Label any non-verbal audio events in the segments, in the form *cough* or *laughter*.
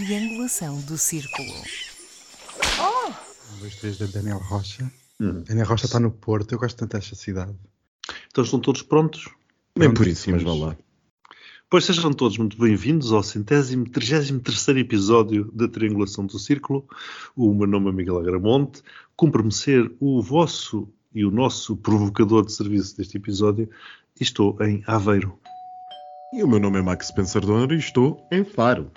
Triangulação do círculo. Um, dois, três da Daniel Rocha. Hum. Daniel Rocha está no Porto, eu gosto tanto desta cidade. Então estão todos prontos? Nem por isso, mas vá lá. Pois sejam todos muito bem-vindos ao centésimo, trigésimo terceiro episódio da Triangulação do Círculo. O meu nome é Miguel Agramonte. Cumpre-me ser o vosso e o nosso provocador de serviço deste episódio e estou em Aveiro. E o meu nome é Max Spencer Donner e estou em Faro.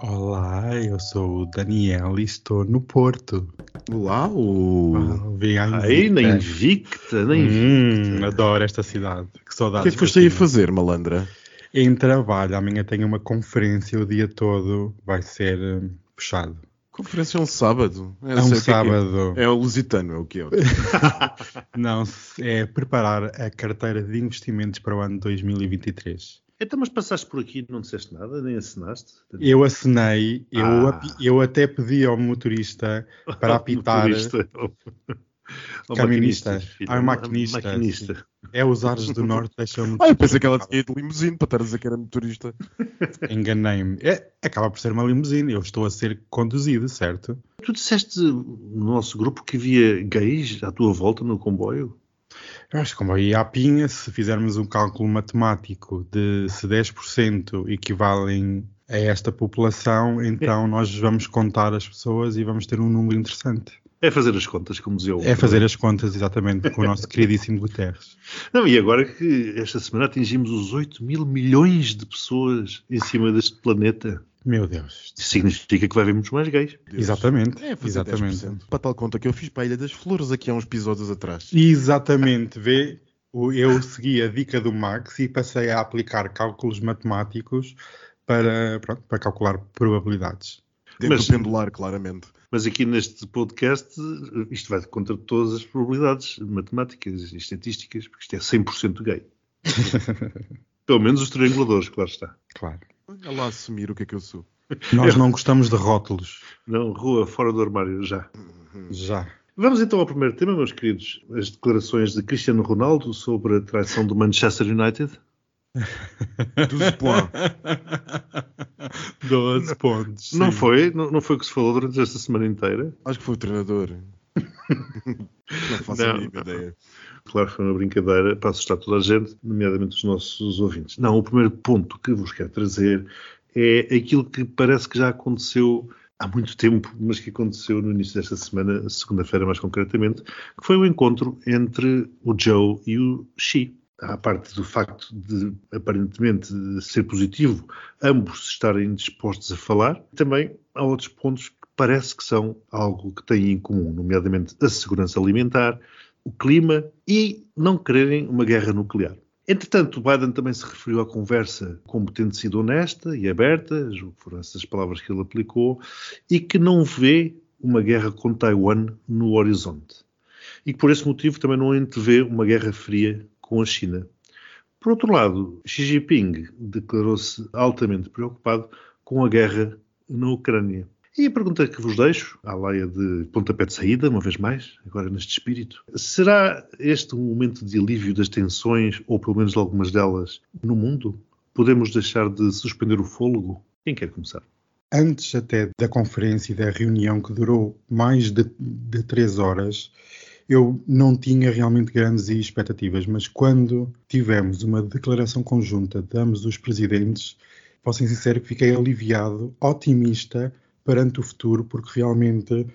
Olá, eu sou o Daniel e estou no Porto. Uau! Ah, Aí, na Invicta. Na Invicta. Hum, adoro esta cidade. Que O que é que foste aí fazer, malandra? Em trabalho, amanhã tenho uma conferência o dia todo. Vai ser hum, fechado. Conferência é um sábado. É um é que sábado. É, é o lusitano, é o que é. *laughs* Não, é preparar a carteira de investimentos para o ano 2023. Então, mas passaste por aqui e não disseste nada, nem assinaste? Eu assinei, eu, Ah. eu até pedi ao motorista para *laughs* apitar. Motorista. *laughs* Caminista. Ah, maquinista, Maquinista. É os ares do norte deixam-me. Ah, *laughs* eu pensei que ela tinha ido de limusine para estar a dizer que era motorista. Enganei-me. É, acaba por ser uma limusine. Eu estou a ser conduzido, certo? Tu disseste no nosso grupo que havia gays à tua volta no comboio? Acho que como aí à pinha, se fizermos um cálculo matemático de se 10% equivalem a esta população, então nós vamos contar as pessoas e vamos ter um número interessante. É fazer as contas, como dizia o É fazer as contas exatamente com o nosso *laughs* queridíssimo Guterres. Não, e agora que esta semana atingimos os 8 mil milhões de pessoas em cima deste planeta, Meu Deus. significa que vai haver muitos mais gays. Deus. Exatamente. É fazer exatamente. 10%. Para tal conta que eu fiz para a Ilha das Flores aqui há uns episódios atrás. Exatamente, vê? Eu segui a dica do Max e passei a aplicar cálculos matemáticos para, pronto, para calcular probabilidades. Dentro Mas- do pendular, claramente. Mas aqui neste podcast, isto vai contra todas as probabilidades matemáticas e estatísticas, porque isto é 100% gay. *laughs* Pelo menos os trianguladores, claro está. Claro. Olha lá assumir o que é que eu sou. Nós não gostamos de rótulos. Não, rua fora do armário, já. Já. Vamos então ao primeiro tema, meus queridos. As declarações de Cristiano Ronaldo sobre a traição do Manchester United. 12 points. 12 pontos. Não foi, não, não foi o que se falou durante esta semana inteira. Acho que foi o treinador. *laughs* não faço Não. a mínima ideia. Claro que foi uma brincadeira para assustar toda a gente, nomeadamente os nossos ouvintes. Não, o primeiro ponto que vos quero trazer é aquilo que parece que já aconteceu há muito tempo, mas que aconteceu no início desta semana, segunda-feira mais concretamente, que foi o encontro entre o Joe e o Xi. À parte do facto de, aparentemente, ser positivo, ambos estarem dispostos a falar, também há outros pontos que parece que são algo que têm em comum, nomeadamente a segurança alimentar, o clima e não quererem uma guerra nuclear. Entretanto, Biden também se referiu à conversa como tendo sido honesta e aberta, foram essas palavras que ele aplicou, e que não vê uma guerra com Taiwan no horizonte. E que por esse motivo também não antevê uma guerra fria com a China. Por outro lado, Xi Jinping declarou-se altamente preocupado com a guerra na Ucrânia. E a pergunta que vos deixo, à laia de pontapé de saída, uma vez mais, agora neste espírito, será este um momento de alívio das tensões, ou pelo menos de algumas delas, no mundo? Podemos deixar de suspender o fôlego? Quem quer começar? Antes até da conferência e da reunião que durou mais de, de três horas, eu não tinha realmente grandes expectativas, mas quando tivemos uma declaração conjunta de ambos os presidentes, posso ser sincero que fiquei aliviado, otimista perante o futuro, porque realmente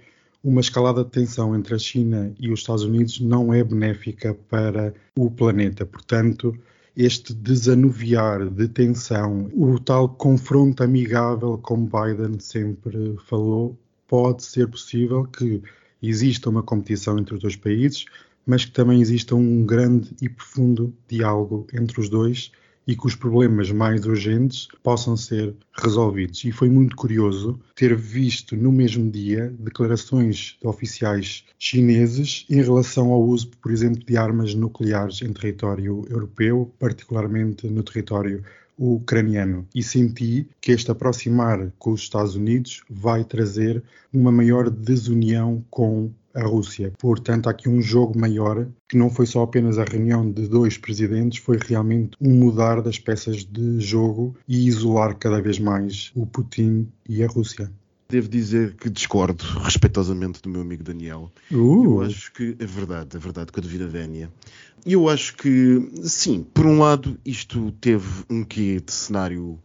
uma escalada de tensão entre a China e os Estados Unidos não é benéfica para o planeta. Portanto, este desanuviar de tensão, o tal confronto amigável como Biden sempre falou, pode ser possível que exista uma competição entre os dois países, mas que também exista um grande e profundo diálogo entre os dois e que os problemas mais urgentes possam ser resolvidos. E foi muito curioso ter visto no mesmo dia declarações de oficiais chineses em relação ao uso, por exemplo, de armas nucleares em território europeu, particularmente no território ucraniano. E senti que este aproximar com os Estados Unidos vai trazer uma maior desunião com a Rússia. Portanto, há aqui um jogo maior que não foi só apenas a reunião de dois presidentes, foi realmente um mudar das peças de jogo e isolar cada vez mais o Putin e a Rússia. Devo dizer que discordo respeitosamente do meu amigo Daniel. Uh. Eu acho que é verdade, é verdade, com a devida vénia. E eu acho que, sim, por um lado, isto teve um quê de cenário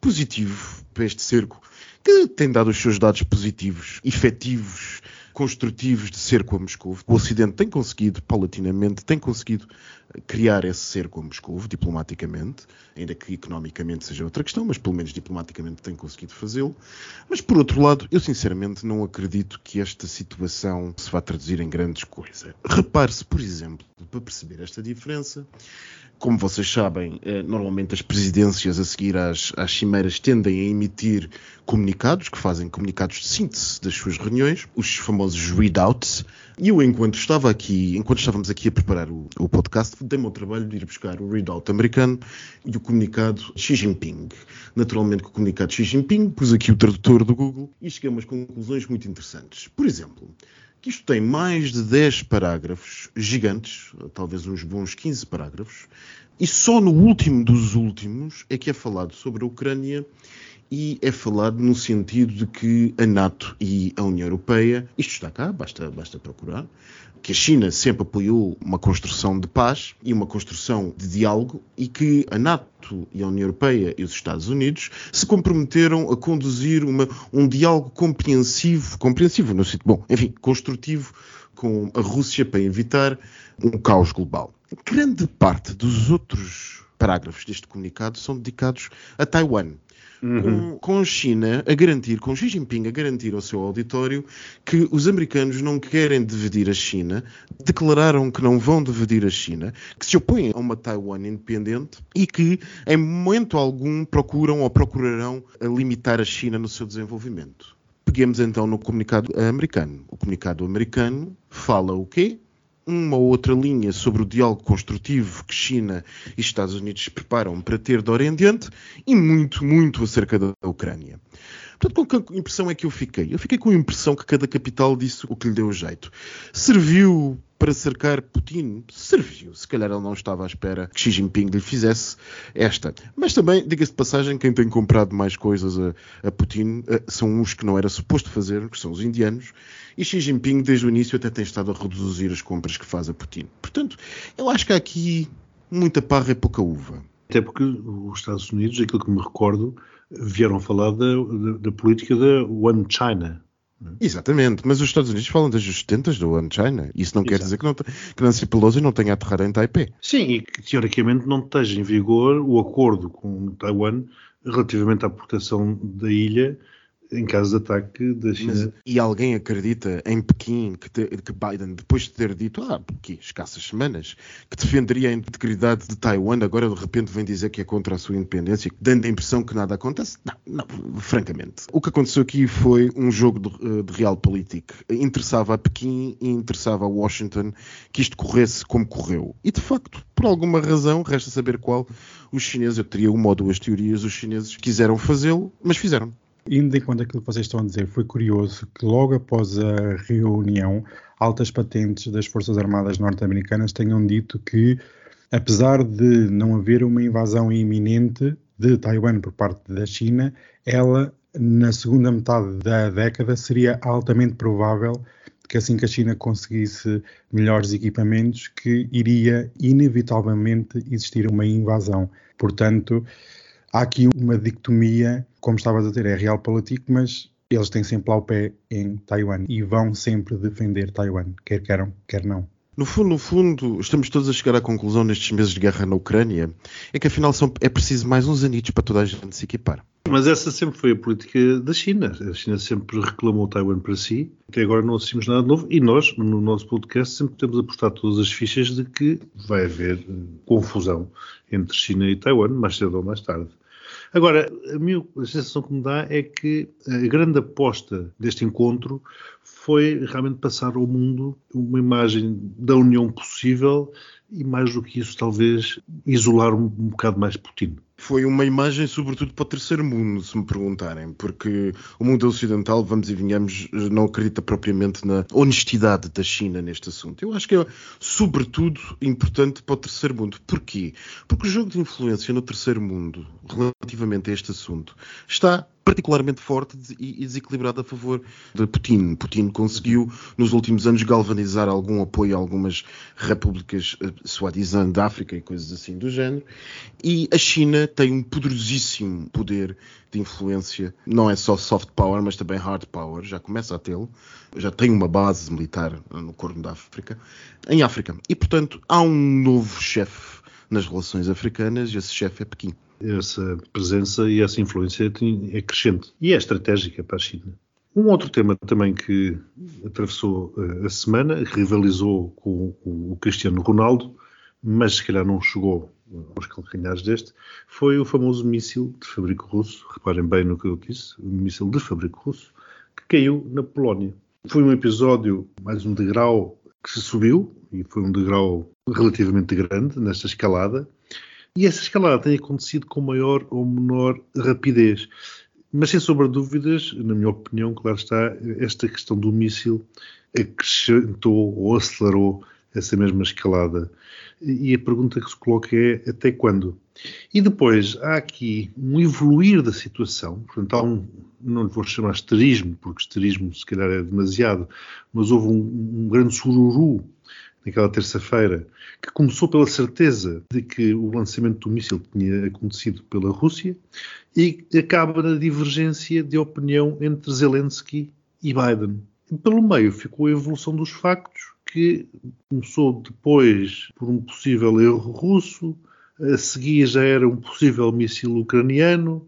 positivo para este cerco, que tem dado os seus dados positivos, efetivos, construtivos de cerco a Moscou. O Ocidente tem conseguido, paulatinamente, tem conseguido criar esse cerco a Moscou, diplomaticamente, ainda que economicamente seja outra questão, mas pelo menos diplomaticamente tem conseguido fazê-lo. Mas, por outro lado, eu sinceramente não acredito que esta situação se vá traduzir em grandes coisas. Repare-se, por exemplo, para perceber esta diferença, como vocês sabem, eh, normalmente as presidências a seguir às, às cimeiras tendem a emitir comunicados, que fazem comunicados de síntese das suas reuniões, os famosos readouts. E eu, enquanto estava aqui, enquanto estávamos aqui a preparar o, o podcast, dei-me ao trabalho de ir buscar o readout americano e o comunicado Xi Jinping. Naturalmente, com o comunicado Xi Jinping, pus aqui o tradutor do Google e cheguei a umas conclusões muito interessantes. Por exemplo, que isto tem mais de 10 parágrafos gigantes, talvez uns bons 15 parágrafos, e só no último dos últimos é que é falado sobre a Ucrânia e é falado no sentido de que a NATO e a União Europeia, isto está cá, basta, basta procurar, que a China sempre apoiou uma construção de paz e uma construção de diálogo e que a NATO e a União Europeia e os Estados Unidos se comprometeram a conduzir uma, um diálogo compreensivo, compreensivo no sentido, bom, enfim, construtivo com a Rússia para evitar um caos global. Grande parte dos outros parágrafos deste comunicado são dedicados a Taiwan. Com, com a China a garantir, com Xi Jinping a garantir ao seu auditório que os americanos não querem dividir a China, declararam que não vão dividir a China, que se opõem a uma Taiwan independente e que em momento algum procuram ou procurarão limitar a China no seu desenvolvimento. Peguemos então no comunicado americano. O comunicado americano fala o quê? Uma ou outra linha sobre o diálogo construtivo que China e Estados Unidos preparam para ter de diante e muito, muito acerca da Ucrânia. Portanto, com que impressão é que eu fiquei? Eu fiquei com a impressão que cada capital disse o que lhe deu jeito. Serviu para cercar Putin? Serviu. Se calhar ele não estava à espera que Xi Jinping lhe fizesse esta. Mas também, diga-se de passagem, quem tem comprado mais coisas a, a Putin a, são os que não era suposto fazer, que são os indianos. E Xi Jinping, desde o início, até tem estado a reduzir as compras que faz a Putin. Portanto, eu acho que há aqui muita parra e pouca uva. Até porque os Estados Unidos, aquilo que me recordo, vieram falar da, da, da política da One China. Exatamente, mas os Estados Unidos falam desde os 70 do One China. Isso não Exato. quer dizer que, não, que Nancy Pelosi não tenha aterrado em Taipei. Sim, e que teoricamente não esteja em vigor o acordo com Taiwan relativamente à proteção da ilha em caso de ataque da China. Mas, e alguém acredita em Pequim que, te, que, Biden, depois de ter dito, há ah, escassas semanas, que defenderia a integridade de Taiwan, agora de repente vem dizer que é contra a sua independência, dando a impressão que nada acontece? Não, não francamente. O que aconteceu aqui foi um jogo de, eh, de realpolitik. Interessava a Pequim e interessava a Washington que isto corresse como correu. E de facto, por alguma razão, resta saber qual, os chineses, eu teria uma ou duas teorias, os chineses quiseram fazê-lo, mas fizeram. Indo em conta aquilo que vocês estão a dizer, foi curioso que logo após a reunião, altas patentes das Forças Armadas norte-americanas tenham dito que, apesar de não haver uma invasão iminente de Taiwan por parte da China, ela, na segunda metade da década, seria altamente provável que assim que a China conseguisse melhores equipamentos, que iria inevitavelmente existir uma invasão. Portanto, há aqui uma dicotomia, como estavas a dizer, é real político, mas eles têm sempre lá o pé em Taiwan e vão sempre defender Taiwan, quer queiram, quer não. No fundo, no fundo, estamos todos a chegar à conclusão nestes meses de guerra na Ucrânia, é que afinal são, é preciso mais uns anitos para toda a gente se equipar. Mas essa sempre foi a política da China. A China sempre reclamou Taiwan para si. Até agora não assistimos nada de novo. E nós, no nosso podcast, sempre temos apostado todas as fichas de que vai haver eh, confusão entre China e Taiwan, mais cedo ou mais tarde. Agora, a minha sensação que me dá é que a grande aposta deste encontro foi realmente passar ao mundo uma imagem da união possível e mais do que isso, talvez isolar um bocado mais Putin. Foi uma imagem, sobretudo, para o terceiro mundo, se me perguntarem, porque o mundo ocidental, vamos e vinhamos, não acredita propriamente na honestidade da China neste assunto. Eu acho que é, sobretudo, importante para o terceiro mundo. Porquê? Porque o jogo de influência no terceiro mundo, relativamente a este assunto, está particularmente forte e desequilibrado a favor de Putin. Putin conseguiu, nos últimos anos, galvanizar algum apoio a algumas repúblicas uh, suadizando da África e coisas assim do género. E a China tem um poderosíssimo poder de influência, não é só soft power, mas também hard power, já começa a tê-lo, já tem uma base militar no Corno da África, em África. E, portanto, há um novo chefe nas relações africanas e esse chefe é Pequim essa presença e essa influência é crescente e é estratégica para a China. Um outro tema também que atravessou eh, a semana, rivalizou com o Cristiano Ronaldo, mas se calhar não chegou aos calcanhares deste, foi o famoso míssil de fabrico russo. Reparem bem no que eu disse, um míssil de fabrico russo que caiu na Polónia. Foi um episódio, mais um degrau que se subiu, e foi um degrau relativamente grande nesta escalada, e essa escalada tem acontecido com maior ou menor rapidez. Mas sem sombra de dúvidas, na minha opinião, claro está, esta questão do míssil acrescentou ou acelerou essa mesma escalada. E a pergunta que se coloca é até quando? E depois há aqui um evoluir da situação, portanto há um, não lhe vou chamar esterismo, porque esterismo se calhar é demasiado, mas houve um, um grande sururu naquela terça-feira, que começou pela certeza de que o lançamento do míssil tinha acontecido pela Rússia e acaba na divergência de opinião entre Zelensky e Biden. E pelo meio ficou a evolução dos factos, que começou depois por um possível erro russo, a seguir já era um possível míssil ucraniano,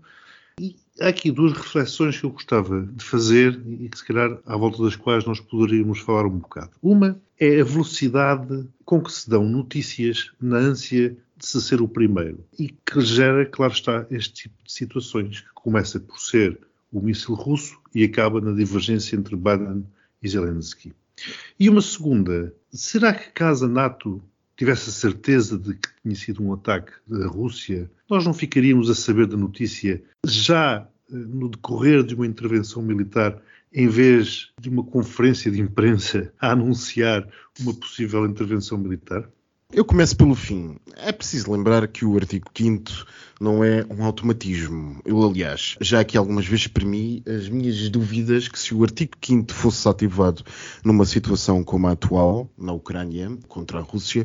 há aqui duas reflexões que eu gostava de fazer e que, se calhar, à volta das quais nós poderíamos falar um bocado. Uma é a velocidade com que se dão notícias na ânsia de se ser o primeiro e que gera, claro está, este tipo de situações, que começa por ser o míssil russo e acaba na divergência entre Biden e Zelensky. E uma segunda, será que caso a NATO tivesse a certeza de que tinha sido um ataque da Rússia, nós não ficaríamos a saber da notícia já eh, no decorrer de uma intervenção militar, em vez de uma conferência de imprensa a anunciar uma possível intervenção militar? Eu começo pelo fim. É preciso lembrar que o artigo 5 não é um automatismo. Eu, aliás, já aqui algumas vezes exprimi as minhas dúvidas que se o artigo 5 fosse ativado numa situação como a atual, na Ucrânia, contra a Rússia,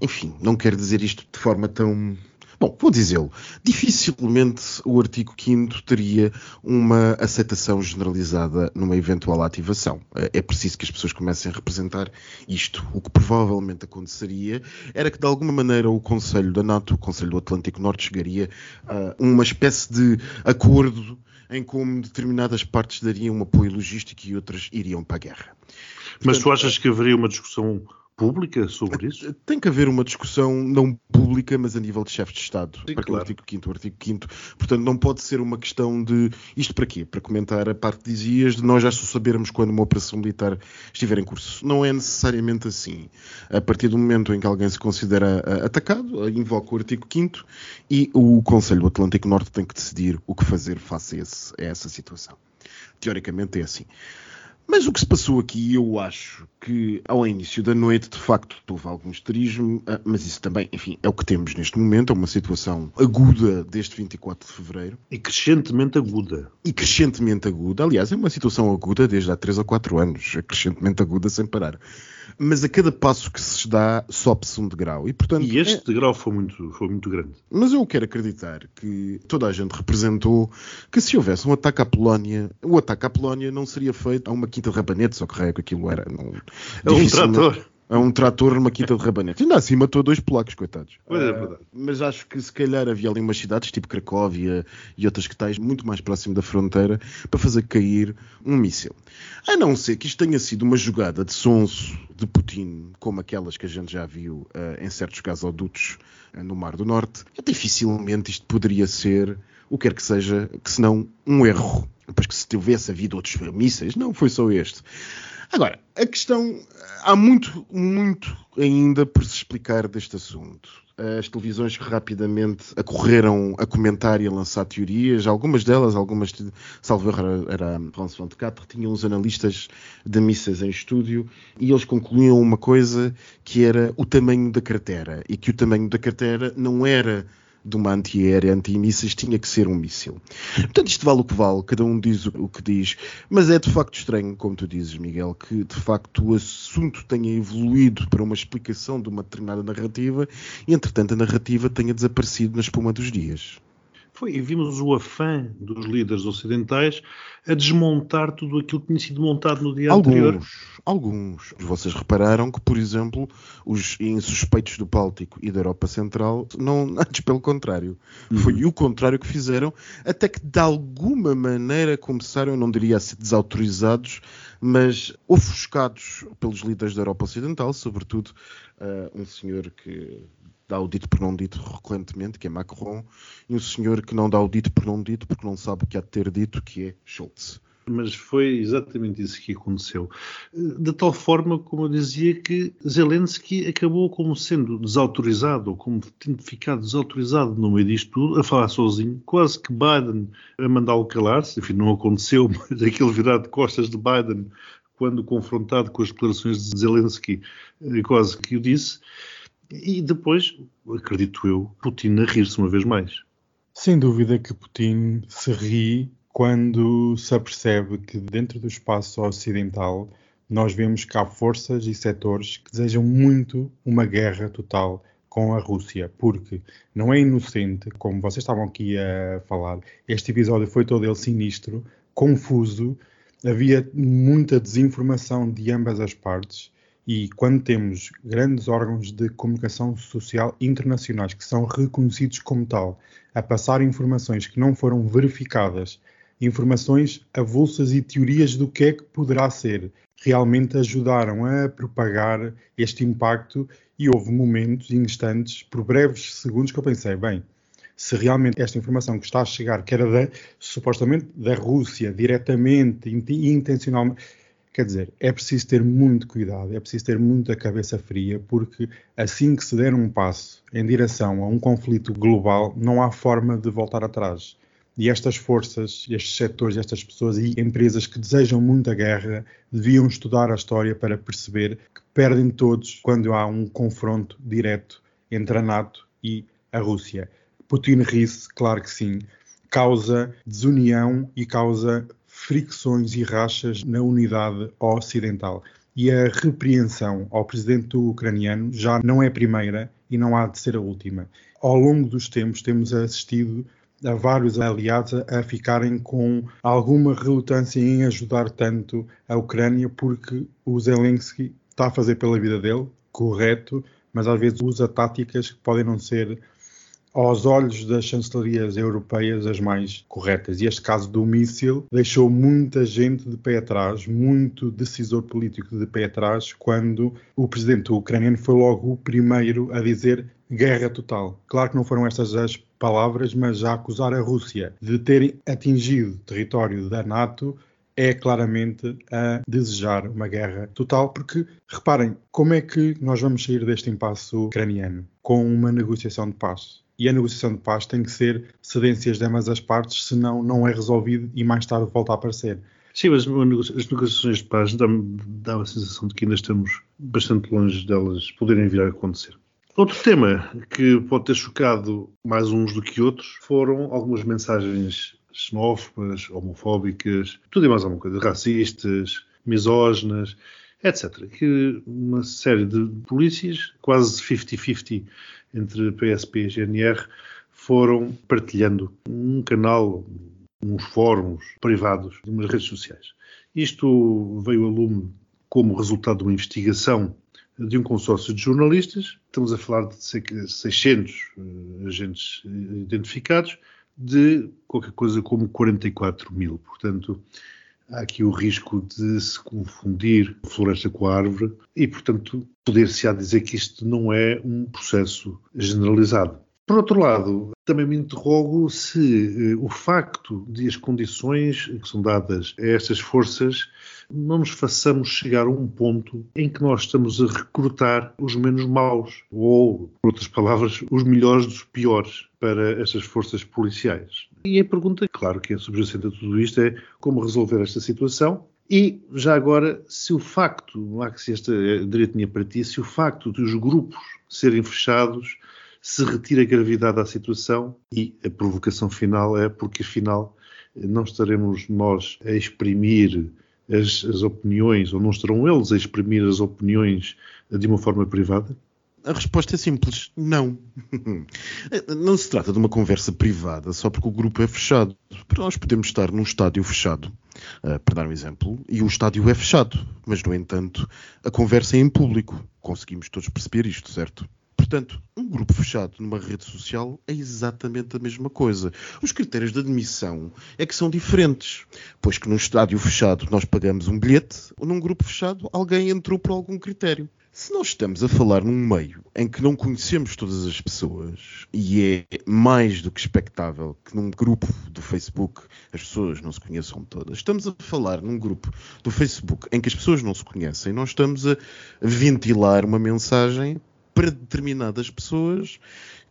enfim, não quero dizer isto de forma tão Bom, vou dizê-lo. Dificilmente o artigo 5 teria uma aceitação generalizada numa eventual ativação. É preciso que as pessoas comecem a representar isto. O que provavelmente aconteceria era que, de alguma maneira, o Conselho da NATO, o Conselho do Atlântico Norte, chegaria a uma espécie de acordo em como determinadas partes dariam um apoio logístico e outras iriam para a guerra. Portanto, Mas tu achas que haveria uma discussão pública sobre isso? Tem que haver uma discussão não pública, mas a nível de chefes de Estado, Sim, para claro. o artigo 5 o artigo 5 Portanto, não pode ser uma questão de isto para quê? Para comentar a parte que dizias de nós já só sabermos quando uma operação militar estiver em curso. Não é necessariamente assim. A partir do momento em que alguém se considera eh, atacado, invoca o artigo 5 e o Conselho do Atlântico Norte tem que decidir o que fazer face a, esse, a essa situação. Teoricamente é assim. Mas o que se passou aqui, eu acho que ao início da noite, de facto, houve algum histerismo, ah, mas isso também, enfim, é o que temos neste momento, é uma situação aguda desde 24 de fevereiro. E crescentemente aguda. E crescentemente aguda, aliás, é uma situação aguda desde há 3 ou 4 anos, é crescentemente aguda sem parar mas a cada passo que se dá sobe-se um degrau. E, portanto, e este é... degrau foi muito, foi muito grande. Mas eu quero acreditar que toda a gente representou que se houvesse um ataque à Polónia, o ataque à Polónia não seria feito a uma quinta de rabanetes, ou que raio que aquilo era. Não, é um trator a um trator numa quinta de rabanete. Ainda assim matou dois polacos, coitados. Pois é, verdade. Uh, mas acho que se calhar havia ali umas cidades, tipo Cracóvia e outras que tais, muito mais próximo da fronteira, para fazer cair um míssil. A não ser que isto tenha sido uma jogada de sonso de Putin, como aquelas que a gente já viu uh, em certos gasodutos uh, no Mar do Norte, dificilmente isto poderia ser o que quer que seja, que senão um erro. Depois que se tivesse havido outros mísseis, não foi só este. Agora, a questão. Há muito, muito ainda por se explicar deste assunto. As televisões rapidamente acorreram a comentar e a lançar teorias, algumas delas, algumas, salvo erro, era, a France 24, tinham os analistas de missas em estúdio e eles concluíam uma coisa que era o tamanho da carteira e que o tamanho da carteira não era de uma antiaérea anti-mísseis tinha que ser um míssil. Portanto, isto vale o que vale, cada um diz o que diz, mas é de facto estranho, como tu dizes, Miguel, que de facto o assunto tenha evoluído para uma explicação de uma determinada narrativa e, entretanto, a narrativa tenha desaparecido na espuma dos dias. Foi, e vimos o afã dos líderes ocidentais a desmontar tudo aquilo que tinha sido montado no dia alguns, anterior. Alguns. Vocês repararam que, por exemplo, os insuspeitos do Báltico e da Europa Central, não, antes pelo contrário. Uhum. Foi o contrário que fizeram, até que de alguma maneira começaram, eu não diria a ser desautorizados, mas ofuscados pelos líderes da Europa Ocidental, sobretudo uh, um senhor que dá o dito por não dito recorrentemente, que é Macron, e um senhor que não dá o dito por não dito porque não sabe o que há de ter dito, que é Schultz. Mas foi exatamente isso que aconteceu. De tal forma, como eu dizia, que Zelensky acabou como sendo desautorizado, ou como tendo ficado desautorizado no meio disto tudo, a falar sozinho, quase que Biden a mandá-lo calar-se. Enfim, não aconteceu, *laughs* mas aquele virado de costas de Biden, quando confrontado com as declarações de Zelensky, eh, quase que o disse. E depois, acredito eu, Putin a rir-se uma vez mais. Sem dúvida que Putin se ri quando se apercebe que dentro do espaço ocidental nós vemos que há forças e setores que desejam muito uma guerra total com a Rússia, porque não é inocente, como vocês estavam aqui a falar, este episódio foi todo ele sinistro, confuso, havia muita desinformação de ambas as partes e quando temos grandes órgãos de comunicação social internacionais que são reconhecidos como tal, a passar informações que não foram verificadas, informações avulsas e teorias do que é que poderá ser, realmente ajudaram a propagar este impacto e houve momentos e instantes, por breves segundos, que eu pensei, bem, se realmente esta informação que está a chegar, que era da, supostamente da Rússia, diretamente, intencionalmente, Quer dizer, é preciso ter muito cuidado, é preciso ter muita cabeça fria, porque assim que se der um passo em direção a um conflito global, não há forma de voltar atrás. E estas forças, estes setores, estas pessoas e empresas que desejam muita guerra deviam estudar a história para perceber que perdem todos quando há um confronto direto entre a NATO e a Rússia. Putin ri-se, claro que sim, causa desunião e causa fricções e rachas na unidade ocidental. E a repreensão ao presidente ucraniano já não é a primeira e não há de ser a última. Ao longo dos tempos, temos assistido a vários aliados a ficarem com alguma relutância em ajudar tanto a Ucrânia, porque o Zelensky está a fazer pela vida dele, correto, mas às vezes usa táticas que podem não ser aos olhos das chancelarias europeias as mais corretas. E este caso do míssil deixou muita gente de pé atrás, muito decisor político de pé atrás, quando o presidente ucraniano foi logo o primeiro a dizer guerra total. Claro que não foram estas as palavras, mas já acusar a Rússia de ter atingido território da NATO é claramente a desejar uma guerra total, porque reparem, como é que nós vamos sair deste impasse ucraniano? Com uma negociação de paz e a negociação de paz tem que ser cedências de ambas as partes, senão não é resolvido e mais tarde volta a aparecer. Sim, mas as negociações de paz dá-me dá a sensação de que ainda estamos bastante longe delas poderem vir a acontecer. Outro tema que pode ter chocado mais uns do que outros foram algumas mensagens xenófobas, homofóbicas, tudo e mais alguma coisa, racistas, misóginas, etc. Que uma série de polícias, quase 50-50 entre PSP e GNR, foram partilhando um canal, uns fóruns privados, umas redes sociais. Isto veio a lume como resultado de uma investigação de um consórcio de jornalistas. Estamos a falar de 600 eh, agentes identificados, de qualquer coisa como 44 mil. Portanto, há aqui o risco de se confundir floresta com a árvore e, portanto, poder-se-á dizer que isto não é um processo generalizado. Por outro lado, também me interrogo se uh, o facto de as condições que são dadas a estas forças não nos façamos chegar a um ponto em que nós estamos a recrutar os menos maus, ou, por outras palavras, os melhores dos piores para estas forças policiais. E a pergunta, claro que é subjacente a tudo isto, é como resolver esta situação e, já agora, se o facto, Max, esta direito tinha para ti, se o facto dos grupos serem fechados se retira a gravidade à situação e a provocação final é porque, afinal, não estaremos nós a exprimir as, as opiniões, ou não estarão eles a exprimir as opiniões de uma forma privada? A resposta é simples, não. *laughs* Não se trata de uma conversa privada só porque o grupo é fechado. Nós podemos estar num estádio fechado, uh, para dar um exemplo, e o estádio é fechado, mas no entanto a conversa é em público. Conseguimos todos perceber isto, certo? Portanto, um grupo fechado numa rede social é exatamente a mesma coisa. Os critérios de admissão é que são diferentes, pois que num estádio fechado nós pagamos um bilhete, ou num grupo fechado alguém entrou por algum critério. Se nós estamos a falar num meio em que não conhecemos todas as pessoas e é mais do que expectável que num grupo do Facebook as pessoas não se conheçam todas, estamos a falar num grupo do Facebook em que as pessoas não se conhecem, nós estamos a ventilar uma mensagem para determinadas pessoas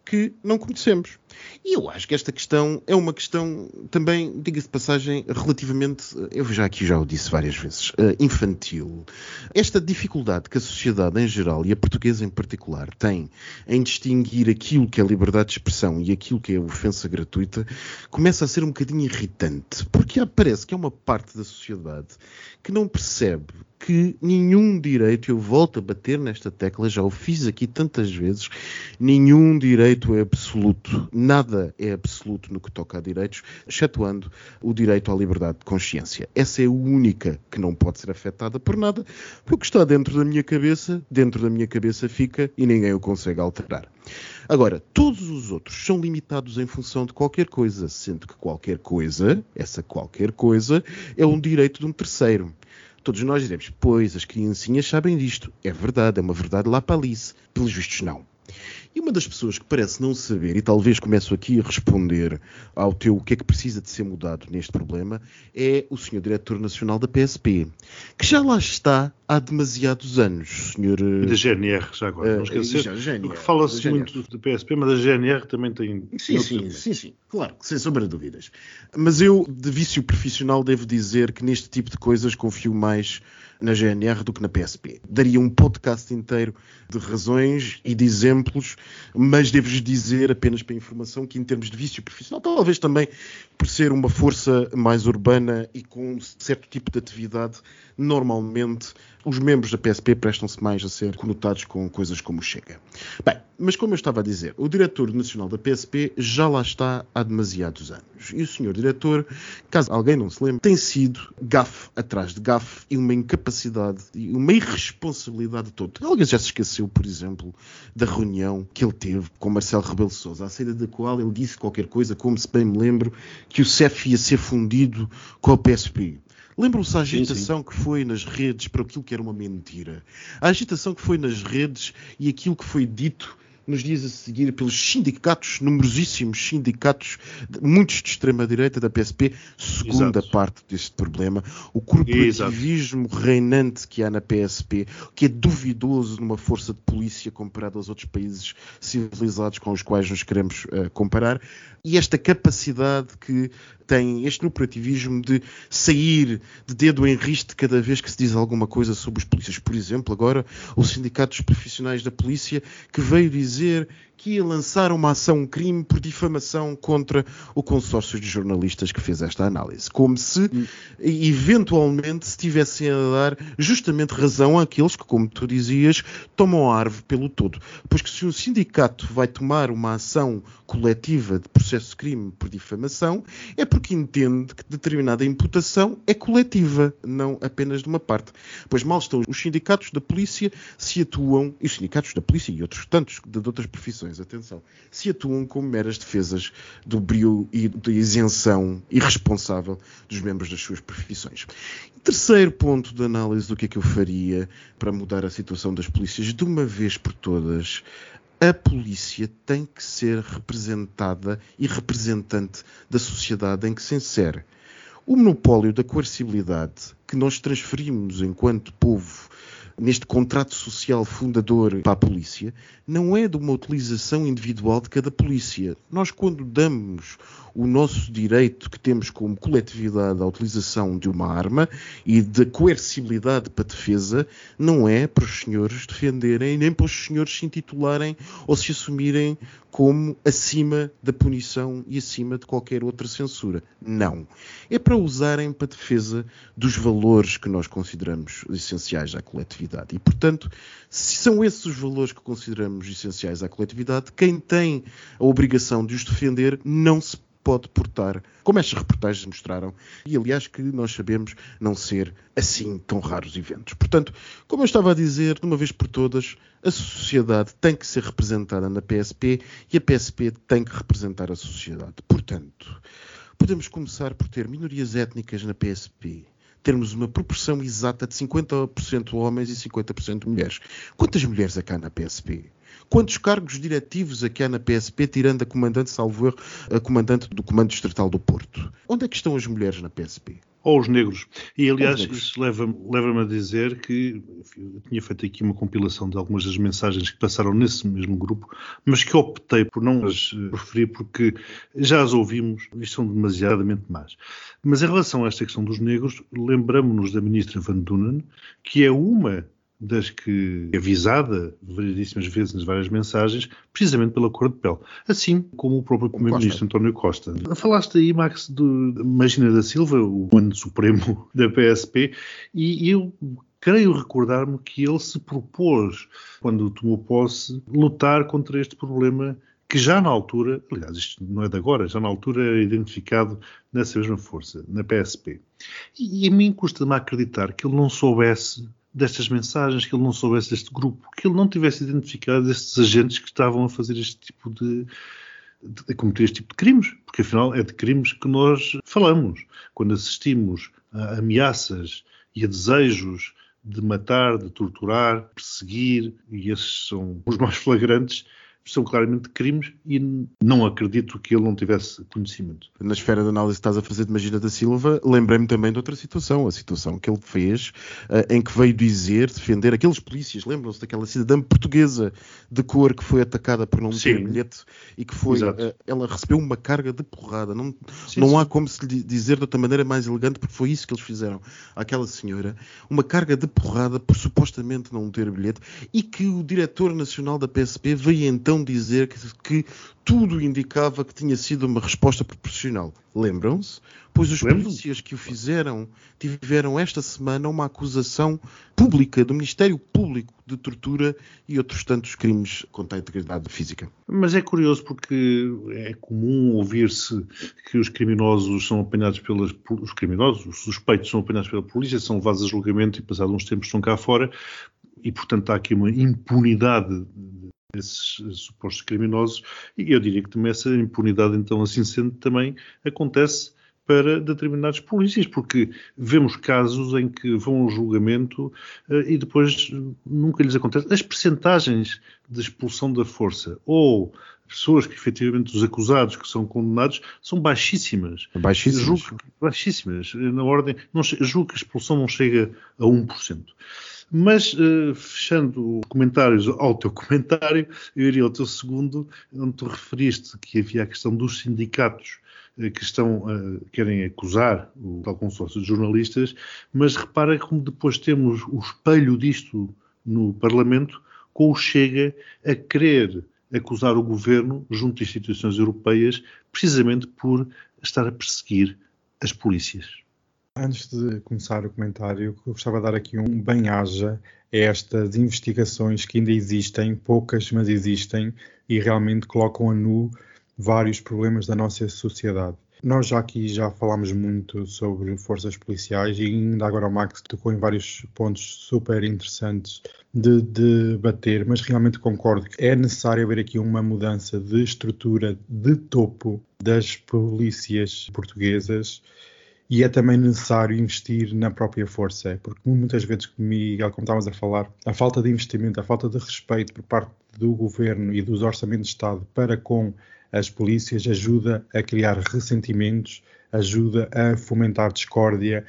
que não conhecemos. E eu acho que esta questão é uma questão também, diga-se de passagem, relativamente, eu já aqui já o disse várias vezes, eh, infantil. Esta dificuldade que a sociedade em geral e a portuguesa em particular tem em distinguir aquilo que é liberdade de expressão e aquilo que é ofensa gratuita começa a ser um bocadinho irritante, porque parece que é uma parte da sociedade que não percebe que nenhum direito, eu volto a bater nesta tecla, já o fiz aqui tantas vezes, nenhum direito é absoluto. Nada é absoluto no que toca a direitos, excetuando o direito à liberdade de consciência. Essa é a única que não pode ser afetada por nada, porque está dentro da minha cabeça, dentro da minha cabeça fica e ninguém o consegue alterar. Agora, todos os outros são limitados em função de qualquer coisa, sendo que qualquer coisa, essa qualquer coisa, é um direito de um terceiro. Todos nós diremos, pois, as criancinhas sabem disto. É verdade, é uma verdade lá para Alice. Pelos vistos, não. E uma das pessoas que parece não saber, e talvez começo aqui a responder ao teu o que é que precisa de ser mudado neste problema, é o Sr. Diretor Nacional da PSP, que já lá está há demasiados anos. Senhor, da GNR, já agora, uh, não esquecer. porque fala-se muito do PSP, mas a GNR também tem... Sim, sim, sim, sim, claro, sem sombra de dúvidas. Mas eu, de vício profissional, devo dizer que neste tipo de coisas confio mais na GNR do que na PSP. Daria um podcast inteiro de razões e de exemplos, mas devo-vos dizer, apenas para informação, que em termos de vício profissional, talvez também por ser uma força mais urbana e com um certo tipo de atividade, normalmente os membros da PSP prestam-se mais a ser conotados com coisas como Chega. Bem, mas como eu estava a dizer, o diretor nacional da PSP já lá está há demasiados anos. E o senhor diretor, caso alguém não se lembre, tem sido gafe atrás de gafe e uma incapacidade e uma irresponsabilidade toda. Alguém já se esqueceu, por exemplo, da reunião que ele teve com Marcelo Rebelo Sousa, à saída da qual ele disse qualquer coisa, como se bem me lembro, que o CEF ia ser fundido com a PSP. Lembram-se a agitação sim, sim. que foi nas redes para aquilo que era uma mentira? A agitação que foi nas redes e aquilo que foi dito nos dias a seguir pelos sindicatos, numerosíssimos sindicatos, muitos de extrema-direita da PSP, segunda Exato. parte deste problema, o corporativismo Exato. reinante que há na PSP, que é duvidoso numa força de polícia comparado aos outros países civilizados com os quais nos queremos uh, comparar, e esta capacidade que tem este operativismo de sair de dedo em riste cada vez que se diz alguma coisa sobre os polícias. Por exemplo, agora o Sindicato dos Profissionais da Polícia que veio dizer que ia lançar uma ação crime por difamação contra o consórcio de jornalistas que fez esta análise. Como se, eventualmente, se tivessem a dar justamente razão àqueles que, como tu dizias, tomam a árvore pelo todo. Pois que se um sindicato vai tomar uma ação coletiva de processo de crime por difamação, é porque entende que determinada imputação é coletiva, não apenas de uma parte. Pois mal estão os sindicatos da polícia se atuam, e os sindicatos da polícia e outros tantos de outras profissões atenção, se atuam como meras defesas do brio e da isenção irresponsável dos membros das suas profissões. Terceiro ponto de análise do que é que eu faria para mudar a situação das polícias de uma vez por todas a polícia tem que ser representada e representante da sociedade em que se insere. O monopólio da coercibilidade que nós transferimos enquanto povo neste contrato social fundador para a polícia, não é de uma utilização individual de cada polícia. Nós, quando damos o nosso direito que temos como coletividade à utilização de uma arma e de coercibilidade para defesa, não é para os senhores defenderem, nem para os senhores se intitularem ou se assumirem como acima da punição e acima de qualquer outra censura. Não. É para usarem para defesa dos valores que nós consideramos essenciais à coletividade. E, portanto, se são esses os valores que consideramos essenciais à coletividade, quem tem a obrigação de os defender não se pode portar, como estas reportagens mostraram, e aliás que nós sabemos não ser assim tão raros eventos. Portanto, como eu estava a dizer, de uma vez por todas, a sociedade tem que ser representada na PSP e a PSP tem que representar a sociedade. Portanto, podemos começar por ter minorias étnicas na PSP, termos uma proporção exata de 50% homens e 50% mulheres. Quantas mulheres há cá na PSP? Quantos cargos diretivos aqui há na PSP, tirando a comandante, salvo a comandante do Comando Distrital do Porto? Onde é que estão as mulheres na PSP? Ou os negros. E, aliás, isso leva-me leva a dizer que eu tinha feito aqui uma compilação de algumas das mensagens que passaram nesse mesmo grupo, mas que optei por não as uh, referir porque já as ouvimos e são demasiadamente más. Mas em relação a esta questão dos negros, lembramos-nos da ministra Van Dunen, que é uma das que é avisada variedíssimas vezes nas várias mensagens, precisamente pela cor de pele. Assim como o próprio Primeiro-Ministro António Costa. Falaste aí, Max, do Magina da Silva, o comando supremo *laughs* da PSP, e eu creio recordar-me que ele se propôs, quando tomou posse, lutar contra este problema que já na altura, aliás, isto não é de agora, já na altura era identificado nessa mesma força, na PSP. E, e a mim custa-me acreditar que ele não soubesse destas mensagens, que ele não soubesse deste grupo, que ele não tivesse identificado estes agentes que estavam a fazer este tipo de, de, cometer este tipo de crimes, porque afinal é de crimes que nós falamos. Quando assistimos a ameaças e a desejos de matar, de torturar, perseguir, e esses são os *laughs* mais flagrantes, são claramente crimes e não acredito que ele não tivesse conhecimento. Na esfera de análise que estás a fazer de Magina da Silva, lembrei-me também de outra situação, a situação que ele fez, uh, em que veio dizer, defender aqueles polícias, lembram-se daquela cidadã portuguesa de cor que foi atacada por não ter bilhete e que foi, uh, ela recebeu uma carga de porrada. Não, sim, não sim. há como se lhe dizer de outra maneira mais elegante, porque foi isso que eles fizeram àquela senhora, uma carga de porrada por supostamente não ter bilhete e que o diretor nacional da PSP veio então então dizer que, que tudo indicava que tinha sido uma resposta proporcional. Lembram-se? Pois os polícias que o fizeram tiveram esta semana uma acusação pública do Ministério Público de tortura e outros tantos crimes contra a integridade física. Mas é curioso porque é comum ouvir-se que os criminosos são apanhados pelas os criminosos, os suspeitos são apanhados pela polícia, são levados a julgamento e passados uns tempos estão cá fora e portanto há aqui uma impunidade esses supostos criminosos, e eu diria que também essa impunidade, então, assim sendo, também acontece para determinados polícias, porque vemos casos em que vão ao julgamento uh, e depois nunca lhes acontece. As percentagens de expulsão da força ou pessoas que efetivamente os acusados que são condenados são baixíssimas. Baixíssimas. Julgo, baixíssimas. Na ordem, não, julgo que a expulsão não chega a 1%. Mas, uh, fechando os comentários ao teu comentário, eu iria ao teu segundo, onde tu referiste que havia a questão dos sindicatos uh, que estão, uh, querem acusar o tal consórcio de jornalistas, mas repara como depois temos o espelho disto no Parlamento, com o Chega a querer acusar o governo junto a instituições europeias, precisamente por estar a perseguir as polícias. Antes de começar o comentário, eu gostava de dar aqui um bem-aja a estas investigações que ainda existem, poucas, mas existem, e realmente colocam a nu vários problemas da nossa sociedade. Nós já aqui já falámos muito sobre forças policiais e ainda agora o Max tocou em vários pontos super interessantes de debater, mas realmente concordo que é necessário haver aqui uma mudança de estrutura de topo das polícias portuguesas e é também necessário investir na própria força, porque muitas vezes, como Miguel, como estávamos a falar, a falta de investimento, a falta de respeito por parte do governo e dos orçamentos de Estado para com as polícias ajuda a criar ressentimentos, ajuda a fomentar discórdia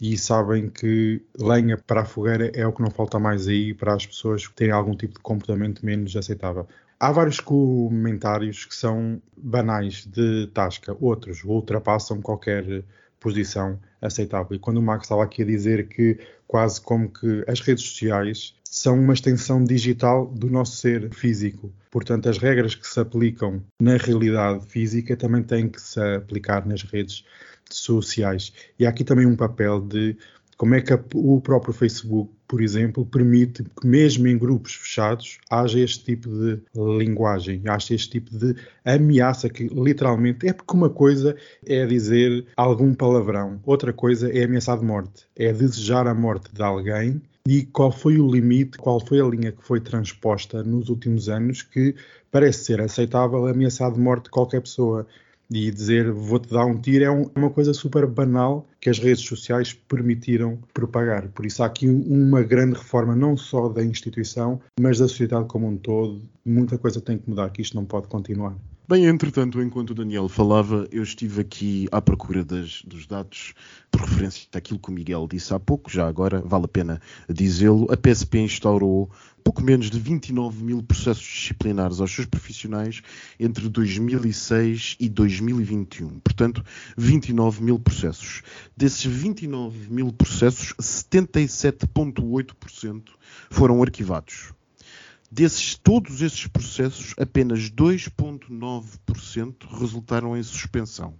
e sabem que lenha para a fogueira é o que não falta mais aí para as pessoas terem algum tipo de comportamento menos aceitável. Há vários comentários que são banais de tasca, outros ultrapassam qualquer posição aceitável. E quando o Max estava aqui a dizer que quase como que as redes sociais são uma extensão digital do nosso ser físico. Portanto, as regras que se aplicam na realidade física também têm que se aplicar nas redes sociais. E há aqui também um papel de como é que o próprio Facebook, por exemplo, permite que mesmo em grupos fechados haja este tipo de linguagem, haja este tipo de ameaça que literalmente é porque uma coisa é dizer algum palavrão, outra coisa é ameaçar de morte, é desejar a morte de alguém. E qual foi o limite, qual foi a linha que foi transposta nos últimos anos que parece ser aceitável ameaçar de morte qualquer pessoa e dizer vou-te dar um tiro é um, uma coisa super banal que as redes sociais permitiram propagar. Por isso há aqui uma grande reforma, não só da instituição, mas da sociedade como um todo. Muita coisa tem que mudar, que isto não pode continuar. Bem, entretanto, enquanto o Daniel falava, eu estive aqui à procura das, dos dados por referência àquilo que o Miguel disse há pouco, já agora vale a pena dizê-lo. A PSP instaurou pouco menos de 29 mil processos disciplinares aos seus profissionais entre 2006 e 2021. Portanto, 29 mil processos. Desses 29 mil processos, 77,8% foram arquivados. Desses todos esses processos, apenas 2,9% resultaram em suspensão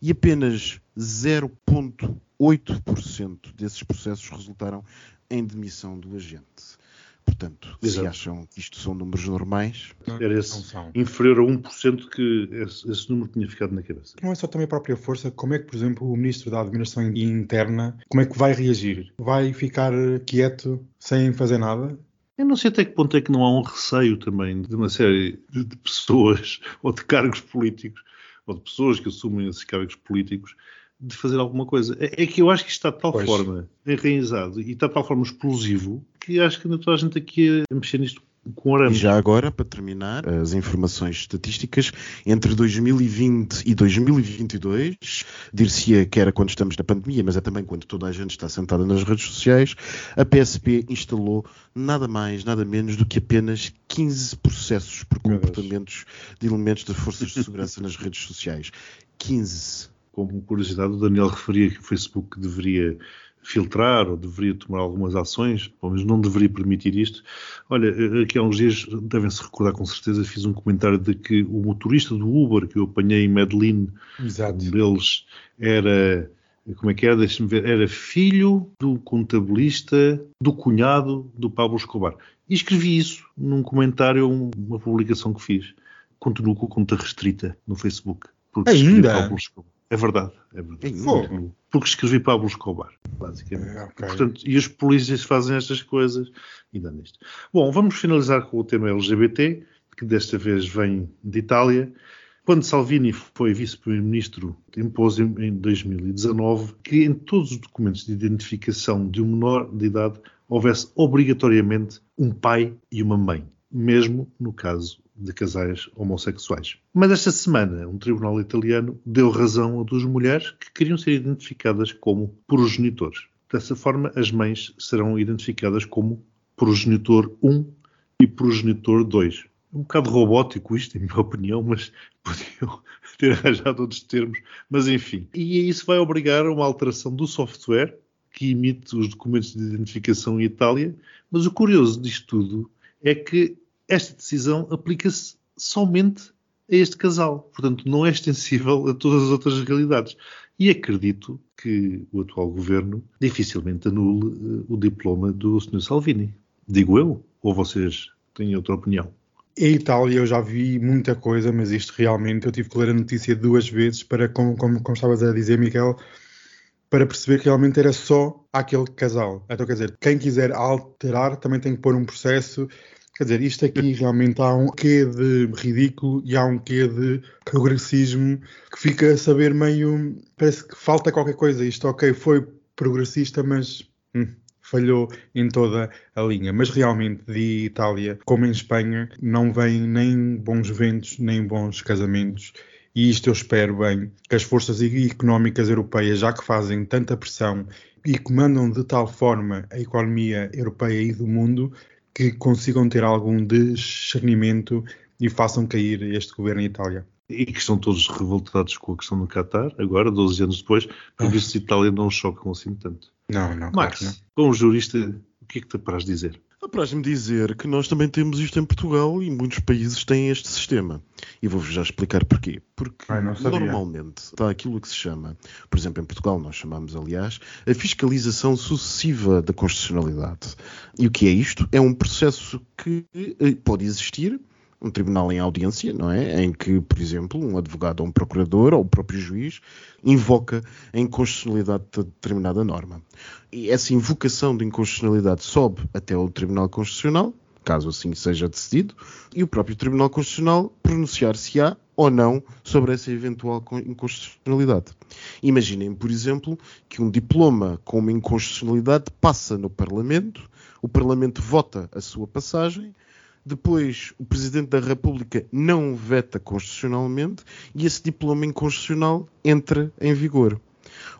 e apenas 0,8% desses processos resultaram em demissão do agente. Portanto, Exato. se acham que isto são números normais. Era esse inferior a 1% que esse, esse, número tinha ficado na cabeça. Não é só também a própria força, como é que, por exemplo, o Ministro da Administração Interna, como é que vai reagir? Vai ficar quieto sem fazer nada? Eu não sei até que ponto é que não há um receio também de uma série de pessoas *laughs* ou de cargos políticos ou de pessoas que assumem esses cargos políticos de fazer alguma coisa. É, é que eu acho que isto está de tal pois. forma enraizado e está de tal forma explosivo que acho que ainda toda a gente aqui a mexer nisto com arame. E já agora, para terminar, as informações estatísticas, entre 2020 e 2022, dir-se-ia que era quando estamos na pandemia, mas é também quando toda a gente está sentada nas redes sociais, a PSP instalou nada mais, nada menos do que apenas 15 processos por comportamentos de elementos das forças de segurança nas redes sociais. 15. Como curiosidade, o Daniel referia que o Facebook deveria filtrar ou deveria tomar algumas ações, pelo menos não deveria permitir isto. Olha, aqui há uns dias, devem-se recordar com certeza, fiz um comentário de que o motorista do Uber que eu apanhei em Medellín, Exato. um deles era, como é que era, deixa-me ver, era filho do contabilista do cunhado do Pablo Escobar. E escrevi isso num comentário, uma publicação que fiz. Continuo com a conta restrita no Facebook. Ainda? Pablo Escobar. É verdade, é verdade. Fogo. Porque escrevi Pablo Escobar, basicamente. É, okay. Portanto, e os polícias fazem estas coisas e dá nisto. Bom, vamos finalizar com o tema LGBT, que desta vez vem de Itália. Quando Salvini foi vice-primeiro-ministro, impôs em 2019 que em todos os documentos de identificação de um menor de idade houvesse obrigatoriamente um pai e uma mãe, mesmo no caso de casais homossexuais. Mas esta semana, um tribunal italiano deu razão a duas mulheres que queriam ser identificadas como progenitores. Dessa forma, as mães serão identificadas como progenitor 1 e progenitor 2. É um bocado robótico isto, em minha opinião, mas *laughs* podiam ter arranjado outros termos. Mas enfim. E isso vai obrigar a uma alteração do software que emite os documentos de identificação em Itália. Mas o curioso disto tudo é que esta decisão aplica-se somente a este casal. Portanto, não é extensível a todas as outras realidades. E acredito que o atual governo dificilmente anule uh, o diploma do Sr. Salvini. Digo eu? Ou vocês têm outra opinião? Em Itália eu já vi muita coisa, mas isto realmente eu tive que ler a notícia duas vezes para, como, como, como estavas a dizer, Miguel, para perceber que realmente era só aquele casal. Então, quer dizer, quem quiser alterar também tem que pôr um processo Quer dizer, isto aqui realmente há um quê de ridículo e há um quê de progressismo que fica a saber meio. Parece que falta qualquer coisa. Isto, ok, foi progressista, mas hum, falhou em toda a linha. Mas realmente, de Itália, como em Espanha, não vem nem bons ventos, nem bons casamentos. E isto eu espero bem que as forças económicas europeias, já que fazem tanta pressão e comandam de tal forma a economia europeia e do mundo, que consigam ter algum discernimento e façam cair este governo em Itália. E que estão todos revoltados com a questão do Qatar, agora, 12 anos depois, por isso ah. Itália não chocam assim tanto. Não, não. Max, claro não. como jurista, o que é que te apraz dizer? Apraz-me dizer que nós também temos isto em Portugal e muitos países têm este sistema. E vou-vos já explicar porquê. Porque Ai, normalmente está aquilo que se chama, por exemplo, em Portugal nós chamamos, aliás, a fiscalização sucessiva da constitucionalidade. E o que é isto? É um processo que eh, pode existir um tribunal em audiência, não é? Em que, por exemplo, um advogado ou um procurador ou o próprio juiz invoca a inconstitucionalidade de determinada norma. E essa invocação de inconstitucionalidade sobe até o Tribunal Constitucional, caso assim seja decidido, e o próprio Tribunal Constitucional pronunciar-se-á ou não sobre essa eventual inconstitucionalidade. Imaginem, por exemplo, que um diploma com uma inconstitucionalidade passa no Parlamento, o Parlamento vota a sua passagem, depois, o Presidente da República não veta constitucionalmente e esse diploma inconstitucional entra em vigor.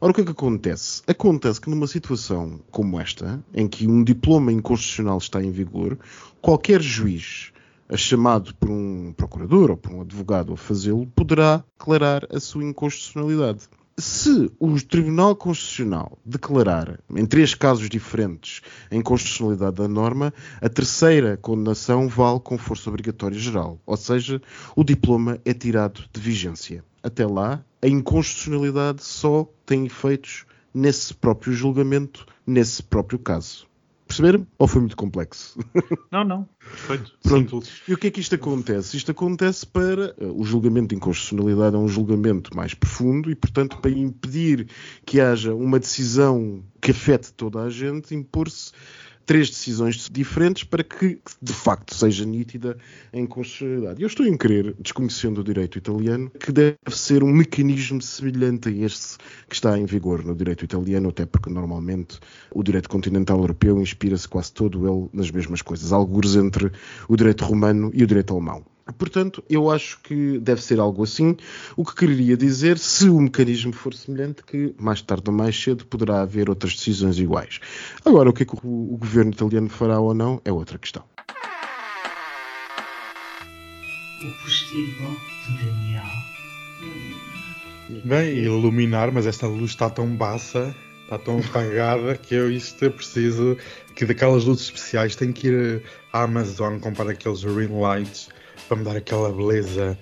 Ora, o que é que acontece? Acontece que numa situação como esta, em que um diploma inconstitucional está em vigor, qualquer juiz chamado por um procurador ou por um advogado a fazê-lo poderá declarar a sua inconstitucionalidade se o Tribunal Constitucional declarar, em três casos diferentes, a inconstitucionalidade da norma, a terceira condenação vale com força obrigatória geral, ou seja, o diploma é tirado de vigência. Até lá, a inconstitucionalidade só tem efeitos nesse próprio julgamento, nesse próprio caso. Perceberam? Ou foi muito complexo? *laughs* Não, não. Perfeito. Pronto. E o que é que isto acontece? Isto acontece para. Uh, o julgamento de inconstitucionalidade é um julgamento mais profundo e, portanto, para impedir que haja uma decisão que afete toda a gente, impor-se três decisões diferentes para que, de facto, seja nítida a inconstitucionalidade. Eu estou em crer, desconhecendo o direito italiano, que deve ser um mecanismo semelhante a este que está em vigor no direito italiano, até porque normalmente o direito continental europeu inspira-se quase todo ele nas mesmas coisas, alguns entre o direito romano e o direito alemão. Portanto, eu acho que deve ser algo assim, o que quereria dizer, se o mecanismo for semelhante, que mais tarde ou mais cedo poderá haver outras decisões iguais. Agora, o que é que o, o governo italiano fará ou não é outra questão. O postigo de Daniel. Bem, iluminar, mas esta luz está tão baça, está tão apagada, que eu isto preciso que daquelas luzes especiais tenho que ir à Amazon comprar aqueles ring lights para me dar aquela beleza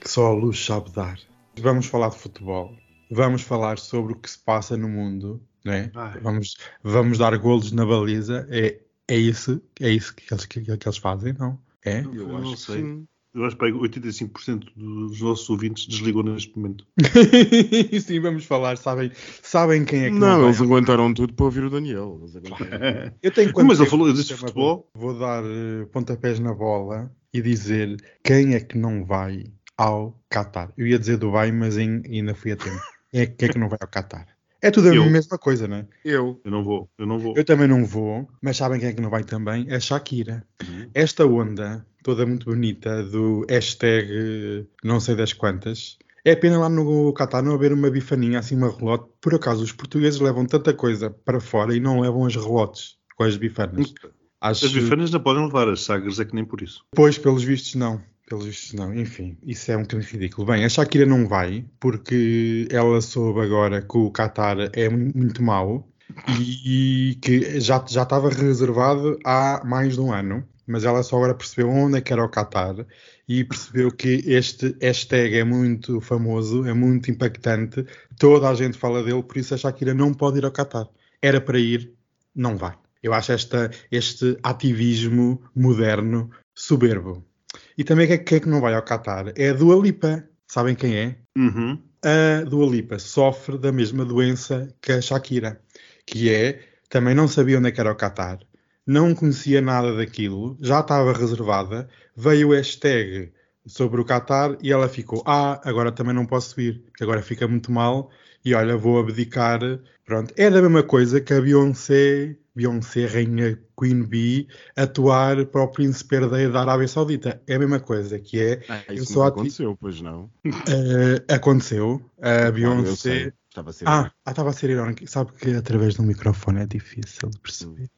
que só a luz sabe dar. Vamos falar de futebol. Vamos falar sobre o que se passa no mundo. Né? Vamos, vamos dar golos na baliza. É, é, isso, é isso que eles, que, que eles fazem, não? É? Eu, eu não sei. Sim. Eu acho que 85% dos nossos ouvintes desligou neste momento. *laughs* Sim, vamos falar. Sabem, sabem quem é que não, não eles aguentaram tudo para ouvir o Daniel. *laughs* eu tenho Mas ele falou disse futebol. Vou, vou dar uh, pontapés na bola e dizer quem é que não vai ao Qatar. Eu ia dizer Dubai, mas ainda fui a tempo. Quem é, quem é que não vai ao Qatar? É tudo a eu. mesma coisa, não é? Eu. Eu não vou. Eu não vou. Eu também não vou. Mas sabem quem é que não vai também? É Shakira. Uhum. Esta onda toda muito bonita do hashtag não sei das quantas. É pena lá no Qatar não haver uma bifaninha assim, uma relote. Por acaso, os portugueses levam tanta coisa para fora e não levam as relotes com as bifanas. Acho... As bifanas não podem levar, as sagres é que nem por isso. Pois, pelos vistos, não. Pelos vistos, não. Enfim, isso é um bocadinho ridículo. Bem, a Shakira não vai, porque ela soube agora que o Qatar é muito mau e, que já, já estava reservado há mais de um ano, mas ela só agora percebeu onde é que era o Qatar e percebeu que este hashtag é muito famoso, é muito impactante, toda a gente fala dele, por isso a Shakira não pode ir ao Qatar. Era para ir, não vai. Eu acho esta, este ativismo moderno soberbo. E também quem é, que é que não vai ao Qatar? É a Dua Lipa. Sabem quem é? Uhum. A Dua Lipa sofre da mesma doença que a Shakira, que é, também não sabia onde é que era o Qatar, não conhecia nada daquilo, já estava reservada, veio o hashtag sobre o Qatar e ela ficou, ah, agora também não posso ir, que agora fica muito mal e olha, vou abdicar. Pronto, é da mesma coisa que a Beyoncé, Beyoncé, Rainha Queen Bee, atuar para o príncipe herdeiro da Arábia Saudita. É a mesma coisa, que é... Ah, isso não aconteceu, pois não. Eh, aconteceu. A Beyoncé... sei. Estava a ser. Ah, ah, estava a ser irónico. Sabe que através de um microfone é difícil de perceber.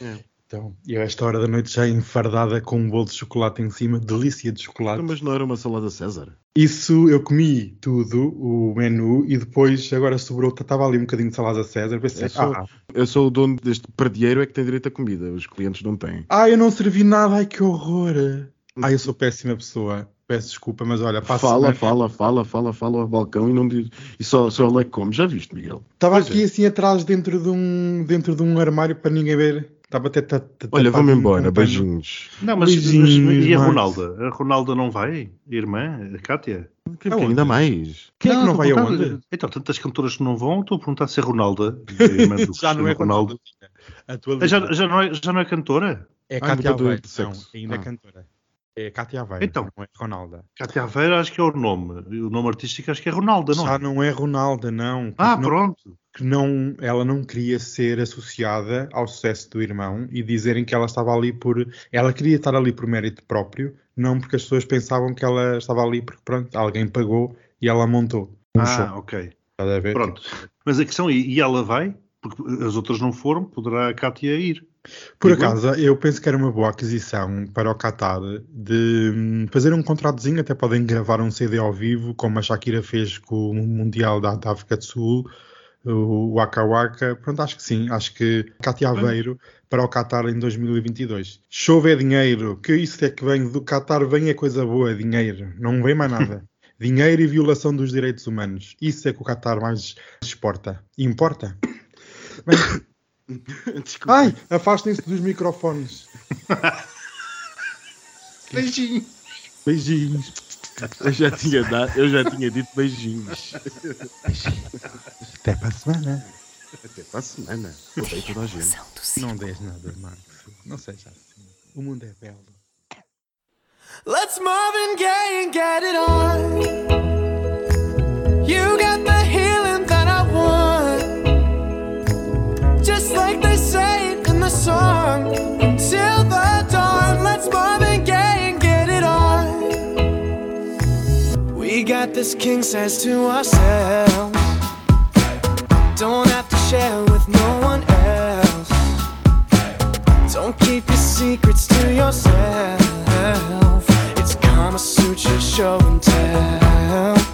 É. Então, eu a esta hora da noite já enfardada com um bolo de chocolate em cima, delícia de chocolate. Mas não era uma salada César? Isso eu comi tudo, o menu, e depois agora sobrou, estava ali um bocadinho de salada César, pensei, É só- ah, Eu sou o dono deste pardieiro é que tem direito a comida. Os clientes não têm. ah, eu não servi nada, ai que horror. Ah, eu sou péssima pessoa, peço desculpa, mas olha, passo Fala, fala, fala, fala, fala ao balcão e não diz. E só, só ele é que come. Já viste, Miguel? Estava aqui é. assim atrás dentro de um, dentro de um armário para ninguém ver. Estava até Olha, vamos embora. Beijinhos. Não, mas, Beijinhos, mas- e a. Ronalda? A Ronalda não vai? A irmã? A Cátia? Que, que Aonde? ainda mais. Quem é que não vai a aonde? Então, tantas cantoras que não vão, estou a perguntar se é Ronalda. *laughs* a irmã do *laughs* Já não é Ronaldo. A tua Já, já, não é, já não é cantora? É Cátia não, sexo. ainda é Ah. cantora. É Cátia Aveiro, Então. não é Ronalda. Cátia Aveira acho que é o nome. O nome artístico acho que é Ronalda, não Já é? não é Ronalda, não. Ah, não- pronto. que não, ela não queria ser associada ao sucesso do irmão e dizerem que ela estava ali por. Ela queria estar ali por mérito próprio, não porque as pessoas pensavam que ela estava ali porque, pronto, alguém pagou e ela montou um Ah, show. ok. Estás a ver? Pronto. Mas a questão é, e ela vai? Porque as outras não foram, poderá a Cátia ir. Por Digo acaso, eu penso que era uma boa aquisição para o Qatar de hum, fazer um contratozinho, até podem gravar um CD ao vivo, como a Shakira fez com o Mundial da, da África do Sul, o Waka Waka. Pronto, acho que sim. Acho que Cátia Aveiro para o Qatar em 2022. Chove é dinheiro, que isso é que vem do Qatar, vem é coisa boa, é dinheiro. Não vem mais nada. *laughs* dinheiro e violação dos direitos humanos. Isso é que o Qatar mais exporta. Importa. *coughs* Bem, *laughs* Desculpa. Ai, afastem-se dos microfones. *laughs* Beijinho. Beijinhos. Eu já tinha, dado, eu já tinha dito beijinhos. Até para a semana. Até para a semana. Toda a gente. Não des nada, Marcos. Não seja assim. O mundo é belo. Let's Marvin Gaye and get it on. You got the healing song. Till the dawn, let's Marvin Gaye and get it on. We got this king says to ourselves. Don't have to share with no one else. Don't keep your secrets to yourself. It's Kama Sutra show and tell.